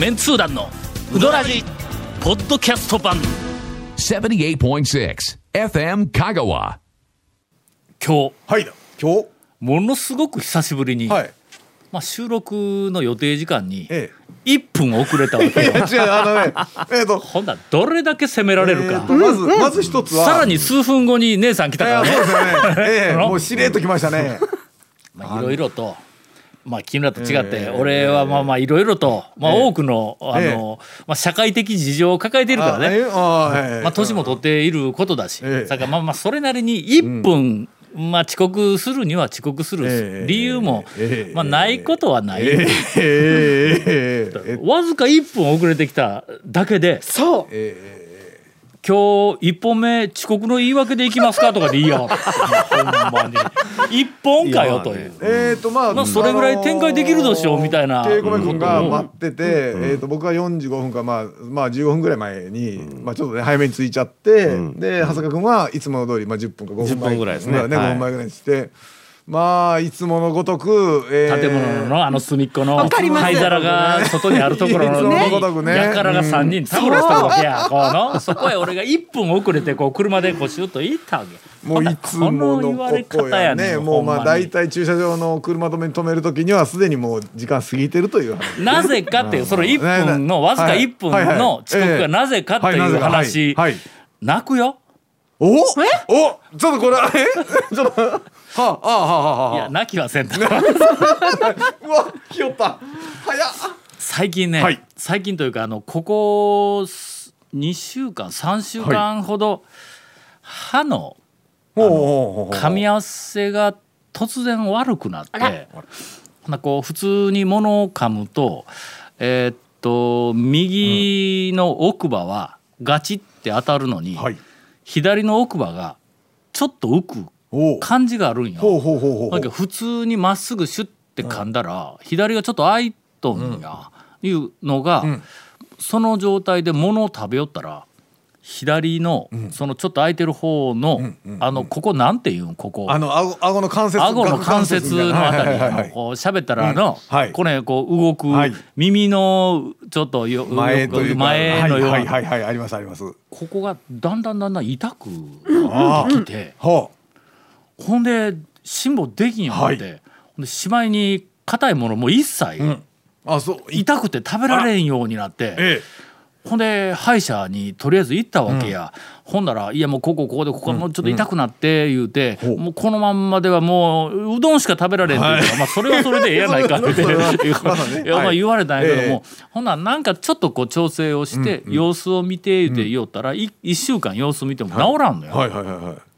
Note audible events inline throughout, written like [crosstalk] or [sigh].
メンツー団のウドラジポッドキャスト版。78.6 FM Kagawa. 今日。はい。今日。ものすごく久しぶりに、はい。まあ、収録の予定時間にえ1分遅れたわけ。えよ違うあのねえっと。ほんならどれだけ責められるか、えーとまずまず一つは。さらに数分後に姉さん来たからね。そうですよね。ええの [laughs] もうしれっときましたね。まあいろいろと。まあ、君らと違って、ええ俺はまあまあいろいろと、まあ、ええ。多くの、あの、まあ、社会的事情を抱えているからね、まあ、年も取っていることだし、ええ。だからまあまあそれなりに1分、まあ、遅刻するには遅刻する、ええ。理由も、ええ。まあ、ないことはない、わずか1分遅れてきただけでそう。え今日1本目遅刻の言い訳でいきますかとかでいいやん [laughs] ほんまに。1本かよという。えーとまあ、まあそれぐらい展開できるでしょうみたいな。稽古目君が待ってて、えー、と僕が45分か、まあ、まあ15分ぐらい前に、まあ、ちょっとね早めに着いちゃって、で長谷川君はいつもの通り、まあ、10分か5分前10分ぐらいですねねはい5分前ぐらいにしてまあいつものごとく、えー建物のあの隅っこの灰皿が外にあるところのやからが3人タブレしてるわけや。この。そこへ俺が1分遅れてこう車でこうシュッと行ったわけ。もういつものこの言われこと方やねやねもうまあ大体駐車場の車止めに止める時にはすでにもう時間過ぎてるという話。なぜかっていうその1分のわずか1分の遅刻がなぜかっていう話はいはい泣くよ。お？お？ちょっとこれえ？[laughs] ちょっとはあはあはあはいあ。や泣きはせんと。[laughs] うわひよった早っ。最近ね、はい。最近というかあのここ2週間3週間ほど歯の噛み合わせが突然悪くなってほなこう普通に物を噛むとえーっと右の奥歯はガチって当たるのに、はい。左の奥歯がちょっと浮く感じがあるんよ。なんか普通にまっすぐシュッて噛んだら、左がちょっと開いとんや、いうのが、ん。その状態で物を食べよったら左の、そのちょっと開いてる方の、あのここなんていうん？ここ。あの顎顎の関節。顎の関節のあたりはいはこう喋ったらあの、これこう動く、はい。耳のちょっとよ前というか前のような、はいはいはいはいありますあります。ここがだんだんだんだん痛くなってきて。ほほんで辛抱できんようになって、はい。ほんでしまいに硬いものも一切、うあそう。い痛くて食べられんようになってえほんで歯医者にとりあえず行ったわけや、ほんなら「いやもうここここでここもうちょっと痛くなって」言うて、ほう。もうこのまんまではもううどんしか食べられんって言うから、まあそれはそれでええやないかってま [laughs] だねいや [laughs] まあはい。言われたんやけども、えほんならなんかちょっとこう調整をして、様子を見て言うて言おったら、い1週間様子見ても治らんのよ。はいはいはいはい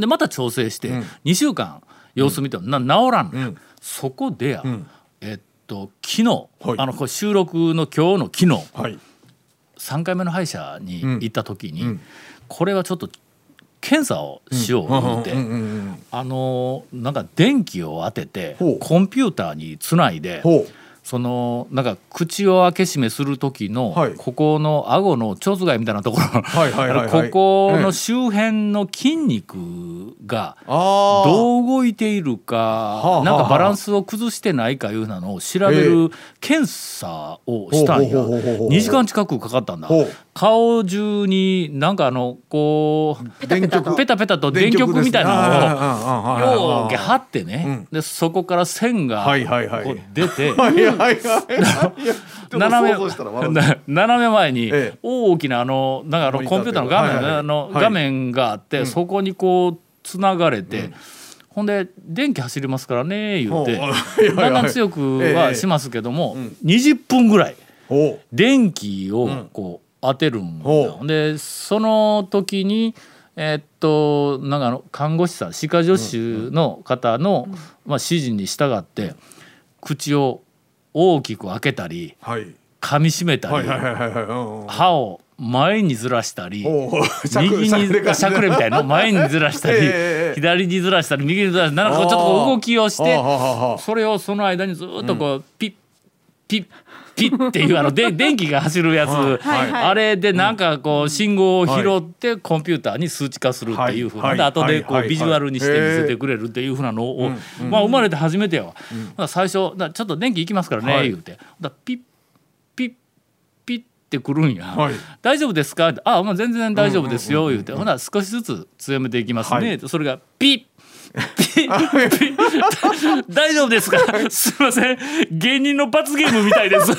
でまた調整して2週間様子見てもな治らんの。よ、そこでや、えっと昨日、はい。あの収録の今日の昨日はい。3回目の歯医者に行った時に、ん。これはちょっと検査をしよう言うて、うん。うんうんあのーなんか電気を当ててコンピューターにつないでほうそのなんか口を開け閉めする時の、はい。ここの顎の蝶番みたいなところ、はいはいはいはい。ここの周辺の筋肉がどう動いているかなんかバランスを崩してないかいうなのを調べる検査をしたんや。ほうほうほうほうほう2時間近くかかったんだ顔中になんかあのこうペタペタと電極みたいなのをようけ貼ってねうん。でそこから線が出て [laughs] 斜め斜め前にええ。大きなあのなんかあのコンピューターの画面あのはい。画面があってそこにこうつながれてほんで電気走りますからね言うてだんだん強くええはしますけども20分ぐらいほ電気をこう当てるんでその時にえーっとなんかあの看護師さん歯科助手の方の、まあ、指示に従って口を大きく開けたりうはい。噛みしめたり、歯を前にずらしたり右にしゃくれみたいなの前にずらしたり、[laughs] ええええ。左にずらしたり右にずらしたりなんかちょっと動きをしてそれをその間にずっとこう、ピッピッピッっていうあので [laughs] 電気が走るやつ、はい。はい。あれでなんかこう信号を拾ってコンピューターに数値化するっていうふうな、はい。で後でこはい。うビジュアルにして見せてくれるっていうふうなのを、まあ生まれて初めてやわ、だから最初ちょっと電気いきますからね、はい。言うて。だからピッピッてくるんや、はい。大丈夫ですか?」あまあ全然大丈夫ですよ」言うて。ほな少しずつ強めていきますね、それがピッピッピッ [laughs] 大丈夫ですか？[laughs] すいません。芸人の罰ゲームみたいです。[laughs]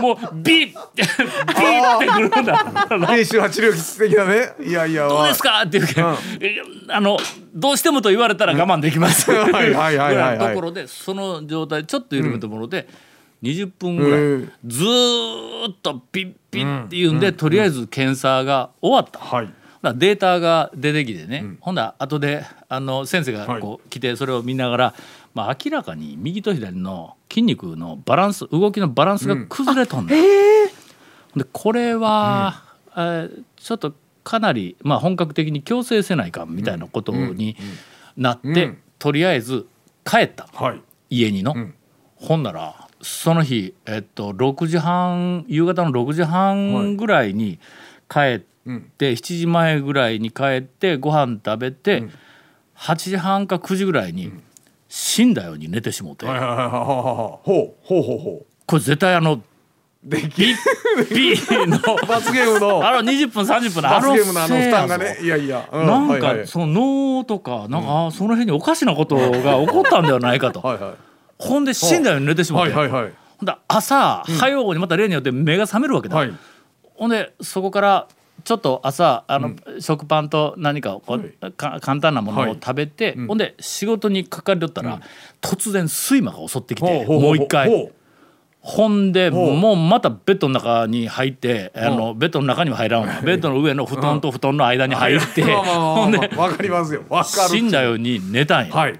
もうビッビッってくるんだ低周波治療室的なね。いやいやどうですか？って言うけど、えあのどうしてもと言われたら我慢できます。はいはいはいはいはい。ぐらところでその状態ちょっと緩めたところで20分ぐらい、うん。ずーっとピッピッって言うんで、とりあえず検査が終わった。はい。だからデータが出てきてね、ほんなら後であの先生がこう来てそれを見ながら、まあ、明らかに右と左の筋肉のバランス動きのバランスが崩れとんねん、でこれは、えーちょっとかなり、まあ、本格的に矯正せないかんみたいなことになって、うん。とりあえず帰った。はい。家にの、ん。ほんならその日、えっと、6時半夕方の6時半ぐらいに帰って、うん7時前ぐらいに帰ってご飯食べて、8時半か9時ぐらいに死んだように寝てしもて、はいはいはいはいはいほうほうほうほこれ絶対あのうできピッピーの [laughs] 罰ゲームの。あの20分30分の罰ゲームのあの負担がねいやいや、うなんかはいはい。その脳とかなんか、あーその辺におかしなことが起こったんではないかと、はいはい。ほんで死んだように寝てしまって、はいはいはい。ほんで朝早うにまた例によって目が覚めるわけだ、はい。ほんでそこからちょっと朝あの、食パンと何かをこう、はい。か簡単なものを食べて、ほんで仕事にかかりよったら、突然睡魔が襲ってきてもう一回。ほほんでもうまたベッドの中に入ってあのベッドの中には入らんわ。ベッドの上の布団と布団の間に入ってほんで [laughs] わかりますよ。わかる死んだように寝たんや。はい。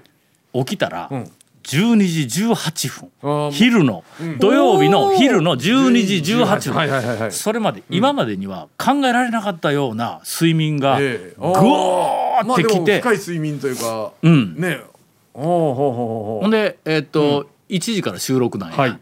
起きたらん12時18分。昼の土曜日の昼の12時18はいはいはいはい。分それまで今までには考えられなかったような睡眠がぐええ。わー。ってきて深い睡眠というかうん。ね。おおほんでえっと1時から収録なんはい。や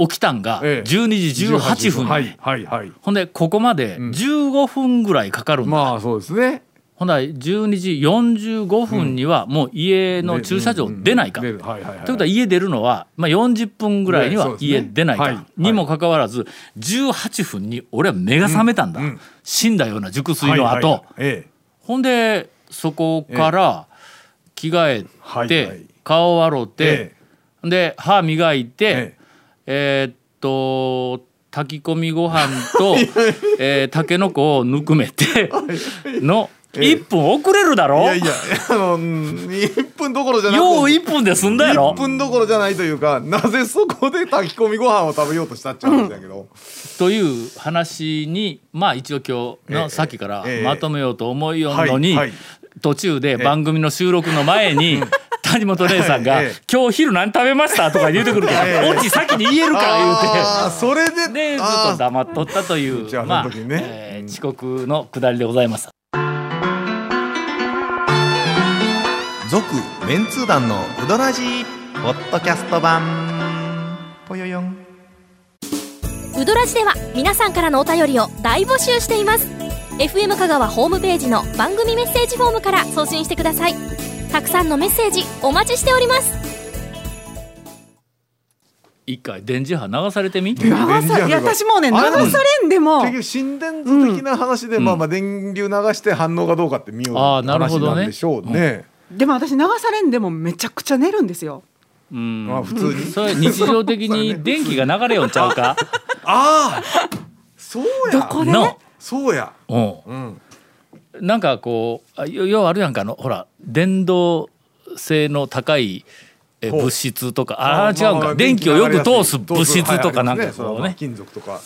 起きたんがええ。12時18分はやいはいはい。ほんでここまで15分ぐらいかかるんだ、まあそうですねほんなら12時45分にはもう家の駐車場出ないか、ということは家出るのは、まあ、40分ぐらいには家出ないか、はいにもかかわらず18分に俺は目が覚めたんだ、うん死んだような熟睡の後、ほんでそこから着替えて、顔洗って、えで歯磨いて、ええ。ーっと炊き込みご飯と、[laughs] えー、たけのこをぬくめての1分遅れるだろ、いやいやあのうん1分どころじゃなくよう1分で済んだやろ？1分どころじゃないというかなぜそこで炊き込みご飯を食べようとしたっちゃうんだけど、という話にまあ一応今日ええ。のさっきからええ。まとめようと思いよんのに、途中で番組の収録の前に [laughs] 谷本姉さんがええ「今日昼何食べました?」とか言うてくるからええ。オチ先に言えるから言うて。それででずっと黙っとったというまあえ遅刻のくだりでございます。続メンツー団のウドラジーポッドキャスト版。ぽよよん。ウドラジでは皆さんからのお便りを大募集しています。FM 香川ホームページの番組メッセージフォームから送信してください。たくさんのメッセージお待ちしております。一回電磁波流されてみ？電磁波いや私もうね流されんでも。結局心電図的な話で、まあまあ電流流して反応がどうかって見ようあーなるほ話どねなんでしょうね。でも私流されんでもめちゃくちゃ寝るんですよ。うん。まあ普通に？それ日常的に電気が流れよんちゃうか？ああ、そうや。どこで？の、そうや。う。んうん。なんかこうあよようあるやんかあのほら電動性の高いえほう。物質とか。ああー違うんまあか電気をよく通す通物質とかはいなんかこうね。金属とか。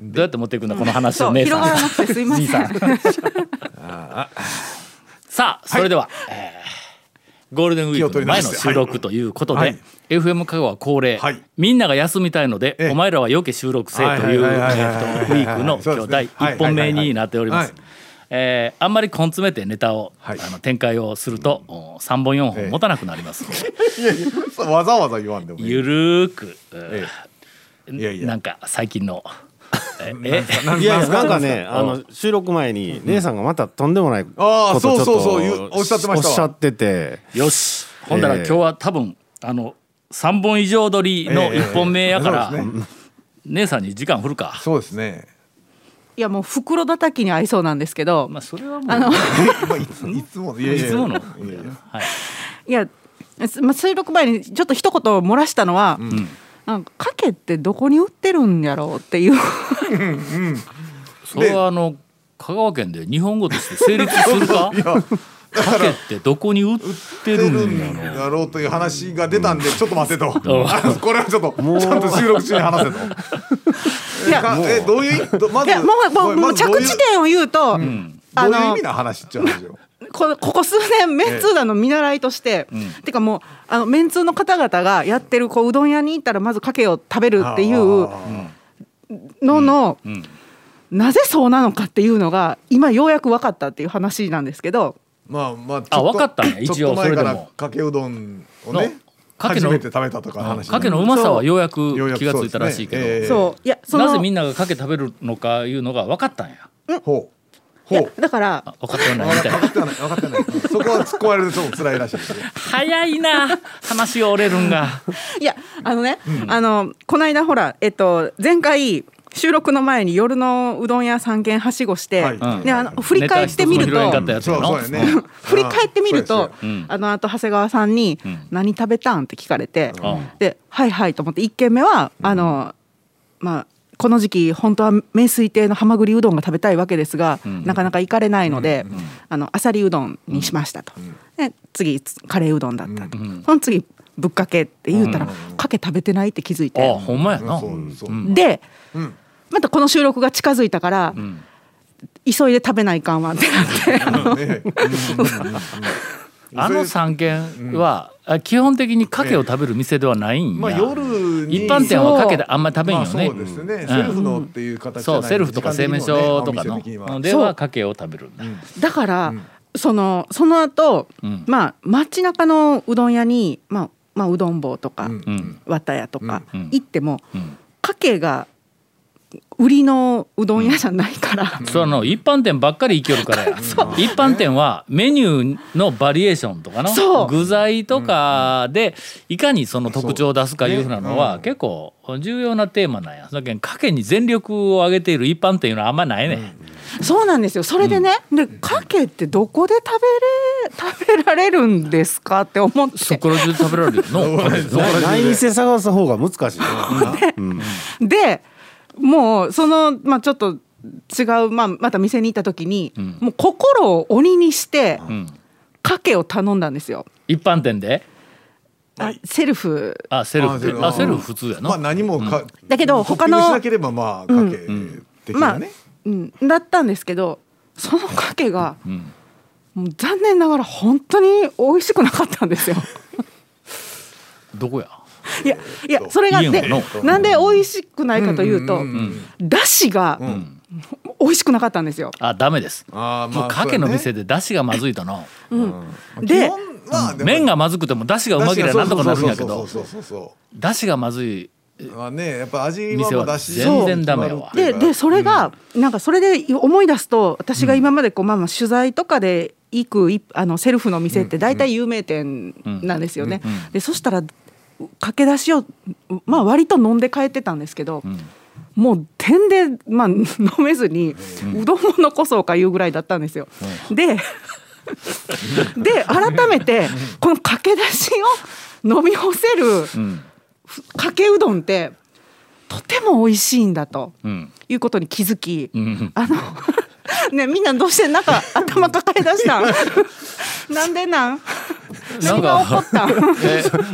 どうやって持っていくんだこの話そうを姉さん。広がらなくてすいません。[laughs] 兄さん [laughs] さあそれでは、えーゴールデンウィークの前の収録ということで、はい。FM 香川恒例、はい。みんなが休みたいので、ええ。お前らはよけ収録せえというウィークの今日第1本目になっております。はい。えーあんまり根詰めてネタを、はい。あの展開をすると、お3本4本持たなくなります。ので、いやいや、わざわざ言わんでもいい。ゆるーく、えいやいやなんか最近のえ？えなんいやなんかねあの収録前に姉さんがまたとんでもないこああ、とちょっとそうそうそうおっしゃってましたわ。おっしゃってて。よし。ほんだらええ。今日は多分あの3本以上撮りの1本目やから、姉さんに時間振るか。そうですね。いやもう袋叩きに合いそうなんですけど、まあそれはもうあのまあいついつものいやいや。いつもの。いやいや。はい。いや、すまあ、収録前にちょっと一言漏らしたのは、んなんか賭けってどこに売ってるんやろうっていう。それはあの香川県で日本語として成立するか？[laughs] かけってどこに売ってるんやろんだろうという話が出たんでちょっと待ってと。[laughs] これはちょっとちゃんと収録中に話せと。[laughs] いやかえどういうどまずいやもうもう着地点を言うと、ん。あのどういう意味な話っちゅう話よ。[laughs] こここ数年メンツー団の見習いとして、てかもうあのメンツーの方々がやってるこううどん屋に行ったらまずかけを食べるっていうあのの、うん。なぜそうなのかっていうのが今ようやく分かったっていう話なんですけど。ーまあまああと分かったんや一応それでも。かけうどんをのねかけの初めて食べたとか話かけのうまさはようやく気がついたらしいけど、そうね。ええ。そういやなぜみんながかけ食べるのかいうのが分かったんやほういや。ほうだからあ分かってはない。みたい分かってはない。[laughs] 分かってはない。そこは突っ込まれるとちょっと辛いらしい。ですよ早いな話が折れるんが。いやあのね、あのこの間ほらえっと前回収録の前に夜のうどん屋3軒はしごして、はい。うん。であの振り返ってみると振り返ってみるとあのあと長谷川さんにうん「何食べたん?」って聞かれて、うん。で「はいはい」と思って1軒目はあのまあこの時期本当は名水亭のはまぐりうどんが食べたいわけですが、ん。なかなか行かれないので、あのあさりうどんにしましたと、で次カレーうどんだったと、んその次ぶっかけって言うたら、かけ食べてないって気づいて、あほんまやな。で、ん。またこの収録が近づいたから、ん。急いで食べないかんわってなって。ねあの3軒は、あ基本的にかけを食べる店ではないんや、まあ夜に一般店はかけであんまり食べんよね、まあそうですね。セルフのっていう形じゃないそうセルフとか製麺所とかの。ではかけを食べるんだ、だから、そのその後、うん。まあ街中のうどん屋に、まあ、まあうどん坊とか、うん。うん。綿屋とかうん。行っても、うん。かけが売りのうどん屋じゃないから、その一般店ばっかり生きよるからや。[laughs] 一般店はメニューのバリエーションとかの具材とかでいかにその特徴を出すかいうふうなのは結構重要なテーマなんや。だけどかけに全力を挙げている一般店いうのはあんまないね、そうなんですよ。それでね、でかけってどこで食べれ食べられるんですかって思って。そこら中で食べられるよ。[laughs] のない店探す方が難しいな。[laughs] うん。でもうその、まあ、ちょっと違う、まあ、また店に行った時に、ん。もう心を鬼にしてうん。かけを頼んだんですよ。一般店で？あセルフ。あセルフ。でああセルフ普通やな、まあ何もかだけど他のしなければまあかけ的まあなね、うん、だったんですけどそのかけが残念ながら本当に美味しくなかったんですよ。どこや？いやいやそれがでいいのなんで美味しくないかというと、んだしがん。美味しくなかったんですよ。あダメです。あーもうかけの店でで出汁がまずいとので麺がまずくても出汁がうまければなんとかなるんやけど。出汁がまずい。うまあねやっぱ味は店はもう出し。全然ダメやわ。ででそれが、なんかそれで思い出すと私が今までこう、まあ、まあ取材とかで行くいあのセルフの店って大体有名店なんですよね。うん。でそしたら駆け出しを、まあ、割と飲んで帰ってたんですけど、もう点で、まあ、飲めずに、うどんも残そうかいうぐらいだったんですよ。で [laughs] で改めてこの駆け出しを飲み干せるうん。かけうどんってとても美味しいんだとうん。いうことに気づき、うん。あの [laughs] ねみんなどうしてなんか頭抱え出したん？[laughs] なんでなん？何が起こったん？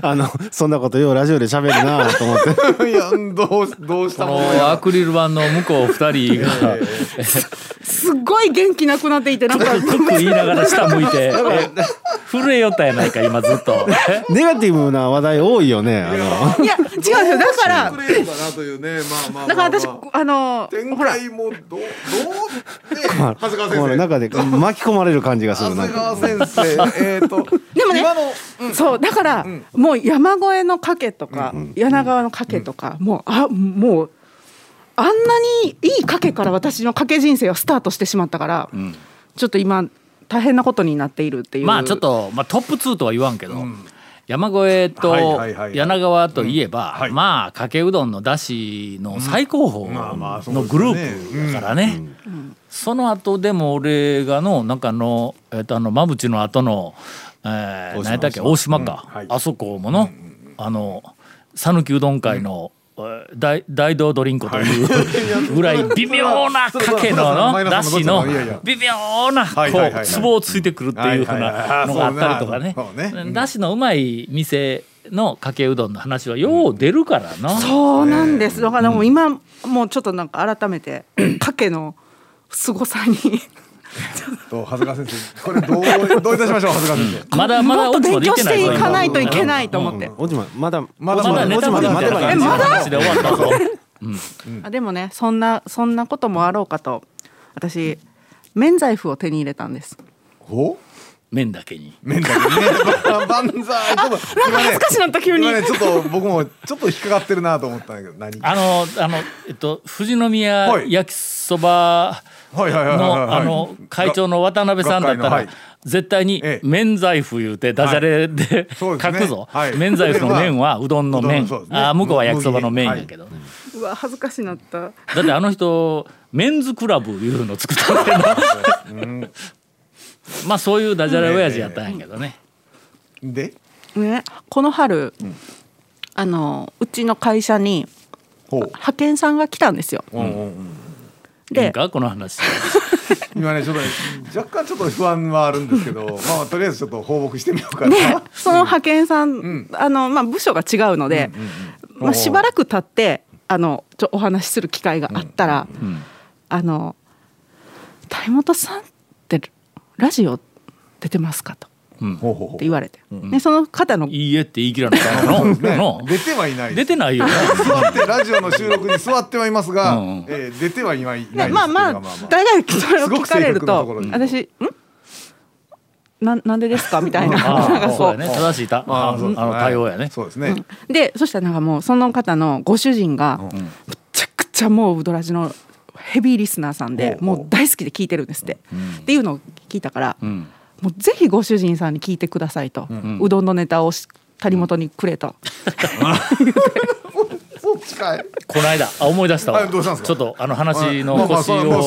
あのそんなことようラジオで喋るなと思って。[laughs] いやどうどうしたの？のアクリル板の向こう二人が。すっごい元気なくなっていてなんかクック言いながら下向いて。え震えよったやないか今ずっと。えネガティブな話題多いよね。あの。いや違うんですよ。だからくれるかなというね。まあまあだから私まあまあのあ展開もどうどうね長谷川先生中で巻き込まれる感じがするな。長。谷川先生。えっと [laughs] でもね今のそうだから、もう山越えの賭けとか、柳川の賭けとか、もうあもうあんなにいい賭けから私の賭け人生はスタートしてしまったから、ちょっと今大変なことになっているっていう。まあちょっと、まあ、トップ2とは言わんけど、山越えと柳川といえば、まあかけうどんのだしの最高峰のグループだからね。その後でも俺がのなんかあのえっとあの馬淵の後の、え何やったっけ大島か、あそこもの、あの讃岐うどん会の、えー大大道ドリンクというぐらい微妙なかけののだしの微妙なこうツボをついてくるっていうふうなのがあったりとかね。だしのうまい店のかけうどんの話はよう出るからな。そうなんです。だからもう今もうちょっとなんか改めて [laughs] かけの凄さにと長谷川先生。これどうどういたしましょう長谷川先生。まだまだもっと勉強していかないといいけないと思って。おじままだまだまだネタまでみたいな感じの話で終わったぞ。[laughs] あでもねそんなそんなこともあろうかと私免罪符を手に入れたんです。ほ麺だけに。麺だけね。ば万歳と今ね恥ずかしなった急に。今ねちょっと僕もちょっと引っかかってるなと思ったんだけど何？あのあのえっと富士宮はい焼きそばはい。はいはいはいはいのあの会長の渡辺さんだったら絶対にええ。免罪符言うてダジャレでそうですね。書くぞ。はい。免罪符の麺はうどんの麺。ね。あ向こうは焼きそばの麺やけど。ねうわ恥ずかしなった。だってあの人メンズクラブいうの作ったんだけどまあそういうダジャレ親父やったんやけどね。で？ね。この春、あのうちの会社に派遣さんが来たんですよ。うんうんでかこの話。[laughs] 今ねちょっとね若干ちょっと不安はあるんですけど [laughs] まあとりあえずちょっと放牧してみようかな、でその派遣さん、ん。あのまあ部署が違うので、まあ、しばらく経ってあのちょお話しする機会があったら、ん。あの「谷本さんラジオ出てますか?」と。うん。って言われて、でその方のいいえって言い切らなかったの出てはいない出てないよね。座ってラジオの収録に座ってはいますが、うんうん。えー出てはいないないですね、まあまあ大概それを聞かれると。私「ん？ななんでですか?」みたいな。あなんかそうやね。正しいた。あの対応やね。そうですね、でそしたらなんかもうその方のご主人がむちゃくちゃもうウドラジのヘビーリスナーさんでもう大好きで聞いてるんですって、っていうのを聞いたから、うん。もうぜひご主人さんに聞いてくださいと、うどんのネタをし谷本にくれと、[laughs] そっちかい。この間あ思い出したわ。はいどうしたんですか？ちょっとあの話の腰をも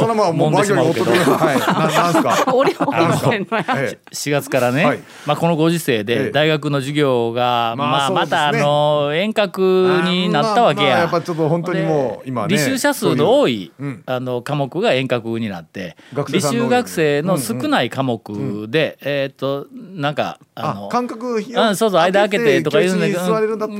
う揉んでしまうけど。ほっとくはい。ななんすか？[laughs] 俺をなんすか思ってんのやえ4月からね、はい。まあ、このご時世えでえ大学の授業が、まあまたあの遠隔になったわけや。まあまあやっぱちょっと本当にもうで今ね履修者数の多いそういううん。あの科目が遠隔になって履修学生の少ない科目で、えっ、となんかあのあ感覚ひうん、そうそう間開けてとか言うんだけど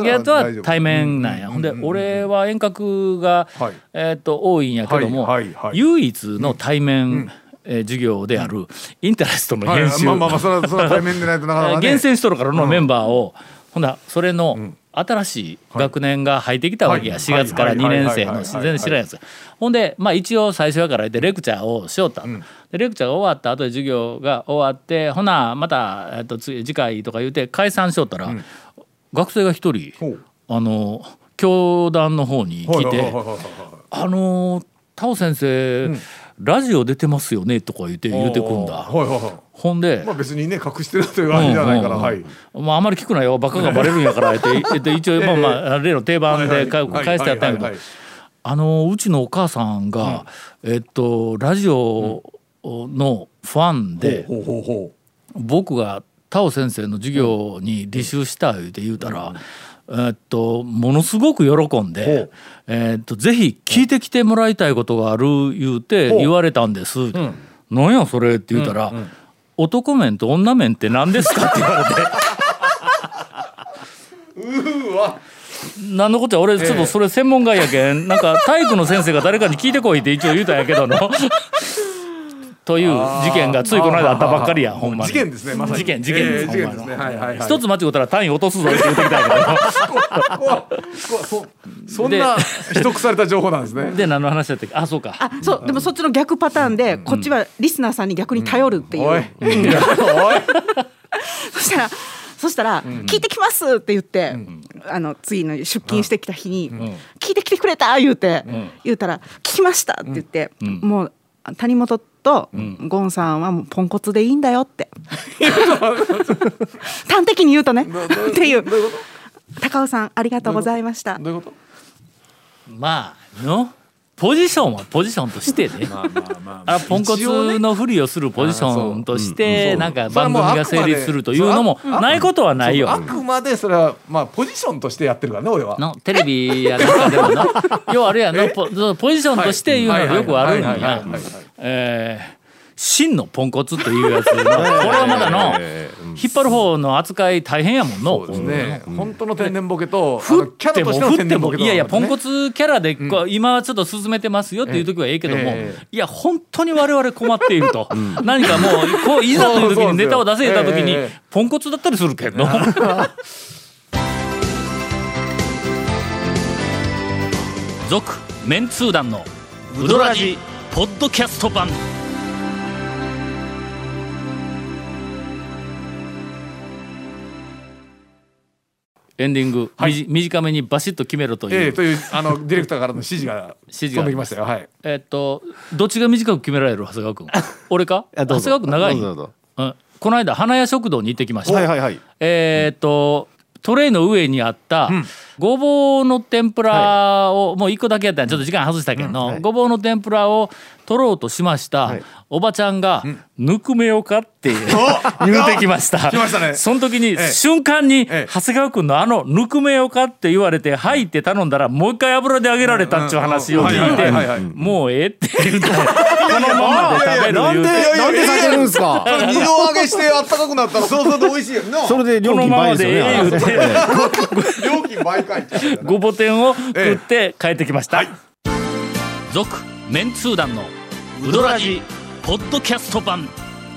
らやつは対面なんや、ほんで俺は遠隔が、はい。えっと多いんやけども、唯一の対面、えー授業であるインタレストのはい編集、まあまあまあそれは対面でないとなかなかね。[laughs] 厳選しとるからのメンバーを、ほんだそれの新しい学年が入ってきたわけや、はい。4月から2年生のはい。全然知らんやつ。ほんでまあ一応最初やから言ってレクチャーをしよった、でレクチャーが終わった後で授業が終わってほなまた、えっと、次次回とか言うて解散しよったら、学生が一人あの教団の方に来てはいはいはいはいはい「あのタオ先生、ラジオ出てますよね」とか言って言うてくんだ。ほんで、まあ別にね隠してるというわけじゃないから、まあ、あまり聞くなよ。バカがバレるんやからって [laughs] 言って一応まあまあ例の定番で返してやったんやけど。あのうちのお母さんが、えっとラジオのファンで、僕がタオ先生の授業に履修した言うて言うたら、えっとものすごく喜んで、えっとぜひ聞いてきてもらいたいことがある言うて言われたんです。なんやそれって言うたら、男面と女面って何ですかって言われて。何のことや俺ちょっとそれ専門外やけん、なんか体育の先生が誰かに聞いてこいって一応言うたんやけどの。という事件がついこの間あったばっかりやほんまに。事件ですねまさに。事件事件です、えー事件ですほんまにね。はいはいはい。一つ間違ったら単位落とすぞって言ってきたんやそそんな秘匿された情報なんですね。けどで何の話だったっけ？あそうか。あそうでもそっちの逆パターンで、こっちはリスナーさんに逆に頼るっていう、おい、[laughs] おい。そしたらそしたら、聞いてきますって言って、あの次の出勤してきた日に、聞いてきてくれた言うて、言うたら聞きましたって言って、もう谷本とゴンさんはもうポンコツでいいんだよって。[laughs] 端的に言うとね。っていう。高尾さんありがとうございました。どういうこと？まあの？ポジションはポジションとしてね。まあまあまああ。ポンコツのふりをするポジションとしてなんか番組が成立するというのもないことはないよあ。くまでそれはまあポジションとしてやってるからね俺は。のテレビやなんかでもな。要はあれやのポポジションとしていうのがよくあるんやはいはいはい。え [laughs] ー真のポンコツというやつの [laughs] これはまだの引っ張る方の扱い大変やもんの。そうですね。本当の天然ボケとあ振のっても振ってもいやいやポンコツツキャラでこう今はちょっと進めてますよっていう時はええけどもええ。いや本当に我々困っていると何かもうこういざという時にネタを出せた時にポンコツだったりするけど [laughs] 続メンツー団のウドラジポッドキャスト版エンディング、みじ短めにバシッと決めろという、ええというあのディレクターからの指示が [laughs] 指示が。飛んできましたよ。はい。えっとどっちが短く決められる長谷川君 [laughs] 俺か？長谷川君長い？どうん。この間花屋食堂に行ってきました、はいはいはい。えっとトレイの上にあったごぼうの天ぷらを、もう一個だけやったんや。ちょっと時間外したけど、はい。ごぼうの天ぷらを取ろうとしました、はい。おばちゃんが「ぬくめようか?」って [laughs] 言うてきました。来ましたね。その時に、え瞬間に、ええ。長谷川君のあの「ぬくめようか?」って言われて「はい」って頼んだらもう一回油で揚げられたっていう話を聞いてはいはいはいはい「もうええ」って言うてこのままで食べる言うて。なんで避けるんすか？二度揚げしてあったかくな？ったらそうすると美味しいやんなそれで料金倍ですよねて。[laughs] 料金倍かいごぼ天を食って帰ってきました「続、メンツー団のウドラジポッドキャスト版」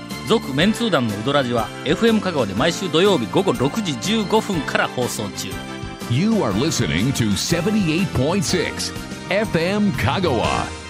「続・メンツー団のウドラジは FM 香川で毎週土曜日午後6時15分から放送中。You are listening to 78.6 FM Kagawa.